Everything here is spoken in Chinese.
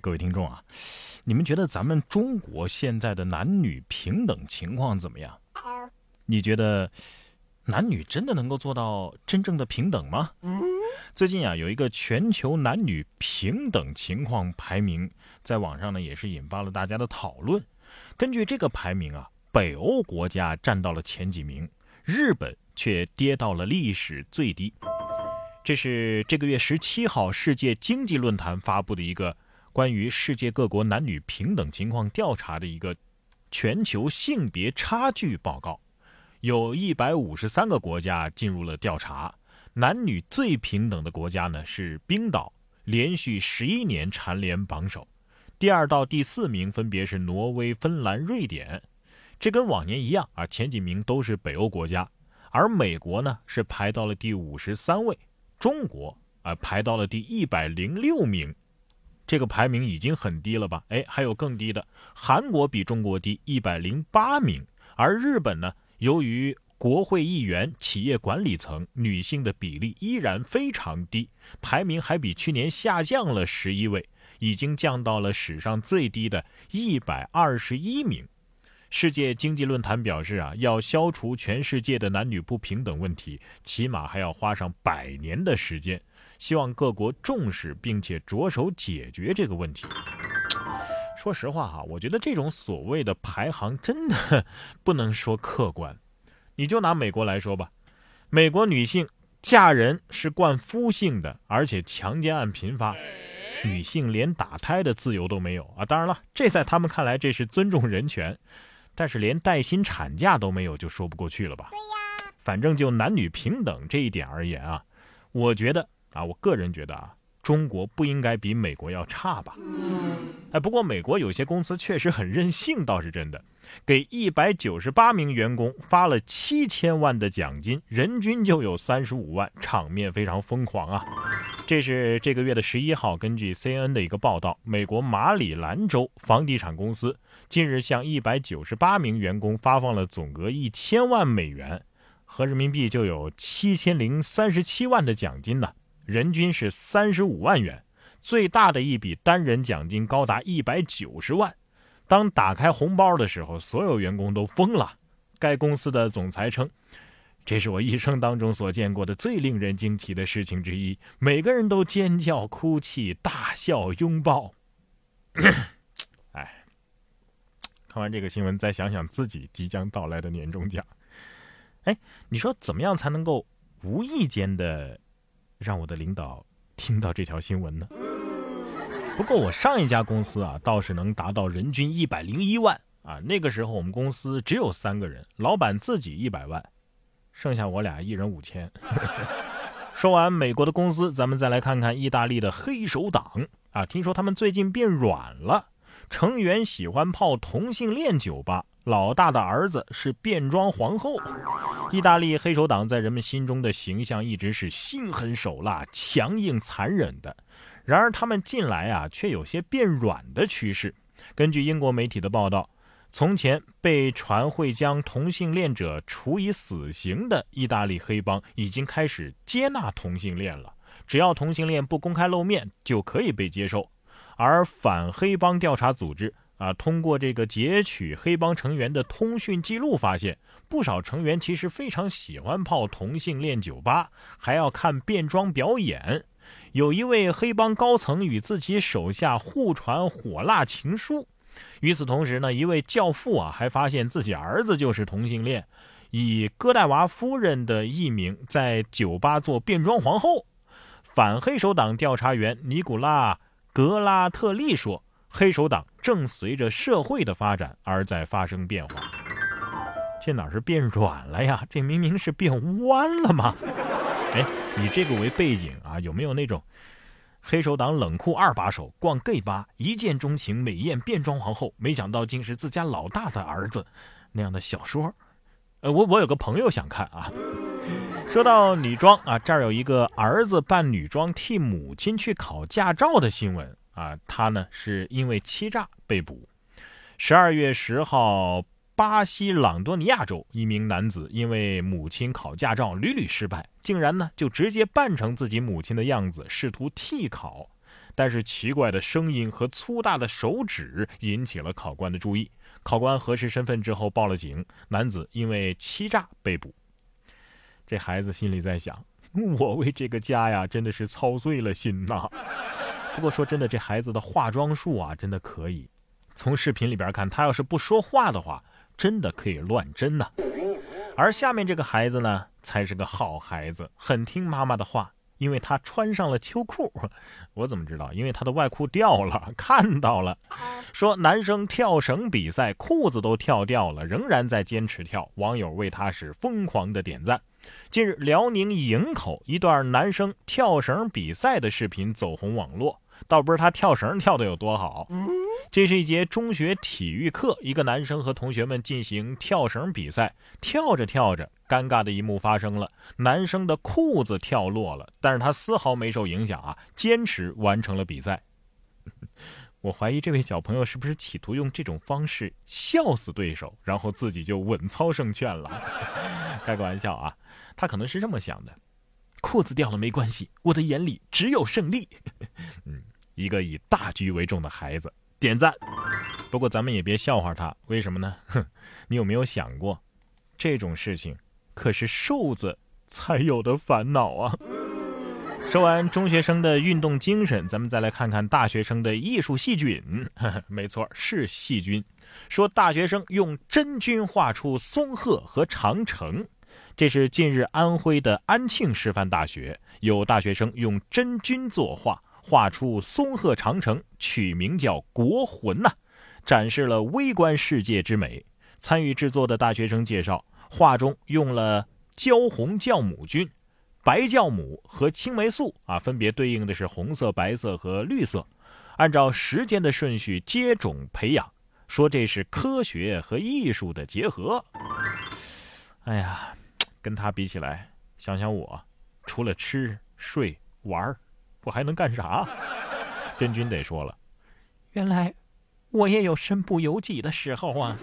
各位听众啊，你们觉得咱们中国现在的男女平等情况怎么样？你觉得男女真的能够做到真正的平等吗？最近啊，有一个全球男女平等情况排名，在网上呢也是引发了大家的讨论。根据这个排名啊，北欧国家占到了前几名，日本却跌到了历史最低。这是这个月十七号世界经济论坛发布的一个。关于世界各国男女平等情况调查的一个全球性别差距报告，有一百五十三个国家进入了调查。男女最平等的国家呢是冰岛，连续十一年蝉联榜首。第二到第四名分别是挪威、芬兰、瑞典。这跟往年一样啊，前几名都是北欧国家。而美国呢是排到了第五十三位，中国啊排到了第一百零六名。这个排名已经很低了吧？哎，还有更低的，韩国比中国低一百零八名，而日本呢，由于国会议员、企业管理层女性的比例依然非常低，排名还比去年下降了十一位，已经降到了史上最低的一百二十一名。世界经济论坛表示啊，要消除全世界的男女不平等问题，起码还要花上百年的时间。希望各国重视并且着手解决这个问题。说实话哈，我觉得这种所谓的排行真的不能说客观。你就拿美国来说吧，美国女性嫁人是冠夫姓的，而且强奸案频发，女性连打胎的自由都没有啊！当然了，这在他们看来这是尊重人权，但是连带薪产假都没有，就说不过去了吧？对呀。反正就男女平等这一点而言啊，我觉得。啊，我个人觉得啊，中国不应该比美国要差吧？哎，不过美国有些公司确实很任性，倒是真的，给一百九十八名员工发了七千万的奖金，人均就有三十五万，场面非常疯狂啊！这是这个月的十一号，根据 CNN 的一个报道，美国马里兰州房地产公司近日向一百九十八名员工发放了总额一千万美元，合人民币就有七千零三十七万的奖金呢。人均是三十五万元，最大的一笔单人奖金高达一百九十万。当打开红包的时候，所有员工都疯了。该公司的总裁称：“这是我一生当中所见过的最令人惊奇的事情之一。”每个人都尖叫、哭泣、大笑、拥抱。哎，看完这个新闻，再想想自己即将到来的年终奖。哎，你说怎么样才能够无意间的？让我的领导听到这条新闻呢。不过我上一家公司啊，倒是能达到人均一百零一万啊。那个时候我们公司只有三个人，老板自己一百万，剩下我俩一人五千。说完美国的公司，咱们再来看看意大利的黑手党啊。听说他们最近变软了，成员喜欢泡同性恋酒吧。老大的儿子是变装皇后。意大利黑手党在人们心中的形象一直是心狠手辣、强硬残忍的。然而，他们近来啊，却有些变软的趋势。根据英国媒体的报道，从前被传会将同性恋者处以死刑的意大利黑帮，已经开始接纳同性恋了。只要同性恋不公开露面，就可以被接受。而反黑帮调查组织。啊，通过这个截取黑帮成员的通讯记录，发现不少成员其实非常喜欢泡同性恋酒吧，还要看变装表演。有一位黑帮高层与自己手下互传火辣情书。与此同时呢，一位教父啊，还发现自己儿子就是同性恋，以戈代娃夫人的艺名在酒吧做变装皇后。反黑手党调查员尼古拉·格拉特利说。黑手党正随着社会的发展而在发生变化，这哪是变软了呀？这明明是变弯了吗？哎，以这个为背景啊，有没有那种黑手党冷酷二把手逛 gay 吧，一见钟情美艳变装皇后，没想到竟是自家老大的儿子那样的小说？呃，我我有个朋友想看啊。说到女装啊，这儿有一个儿子扮女装替母亲去考驾照的新闻。啊，他呢是因为欺诈被捕。十二月十号，巴西朗多尼亚州一名男子因为母亲考驾照屡屡失败，竟然呢就直接扮成自己母亲的样子，试图替考。但是奇怪的声音和粗大的手指引起了考官的注意。考官核实身份之后报了警，男子因为欺诈被捕。这孩子心里在想：我为这个家呀，真的是操碎了心呐。不过说真的，这孩子的化妆术啊，真的可以。从视频里边看，他要是不说话的话，真的可以乱真呐。而下面这个孩子呢，才是个好孩子，很听妈妈的话。因为他穿上了秋裤，我怎么知道？因为他的外裤掉了，看到了。说男生跳绳比赛裤子都跳掉了，仍然在坚持跳，网友为他是疯狂的点赞。近日，辽宁营口一段男生跳绳比赛的视频走红网络，倒不是他跳绳跳得有多好。这是一节中学体育课，一个男生和同学们进行跳绳比赛，跳着跳着。尴尬的一幕发生了，男生的裤子跳落了，但是他丝毫没受影响啊，坚持完成了比赛。我怀疑这位小朋友是不是企图用这种方式笑死对手，然后自己就稳操胜券了？开个玩笑啊，他可能是这么想的：裤子掉了没关系，我的眼里只有胜利。嗯，一个以大局为重的孩子，点赞。不过咱们也别笑话他，为什么呢？哼，你有没有想过，这种事情？可是瘦子才有的烦恼啊！说完中学生的运动精神，咱们再来看看大学生的艺术细菌。没错，是细菌。说大学生用真菌画出松鹤和长城，这是近日安徽的安庆师范大学有大学生用真菌作画，画出松鹤长城，取名叫“国魂”呐，展示了微观世界之美。参与制作的大学生介绍。画中用了焦红酵母菌、白酵母和青霉素啊，分别对应的是红色、白色和绿色，按照时间的顺序接种培养，说这是科学和艺术的结合。哎呀，跟他比起来，想想我，除了吃睡玩儿我还能干啥？真君得说了，原来我也有身不由己的时候啊。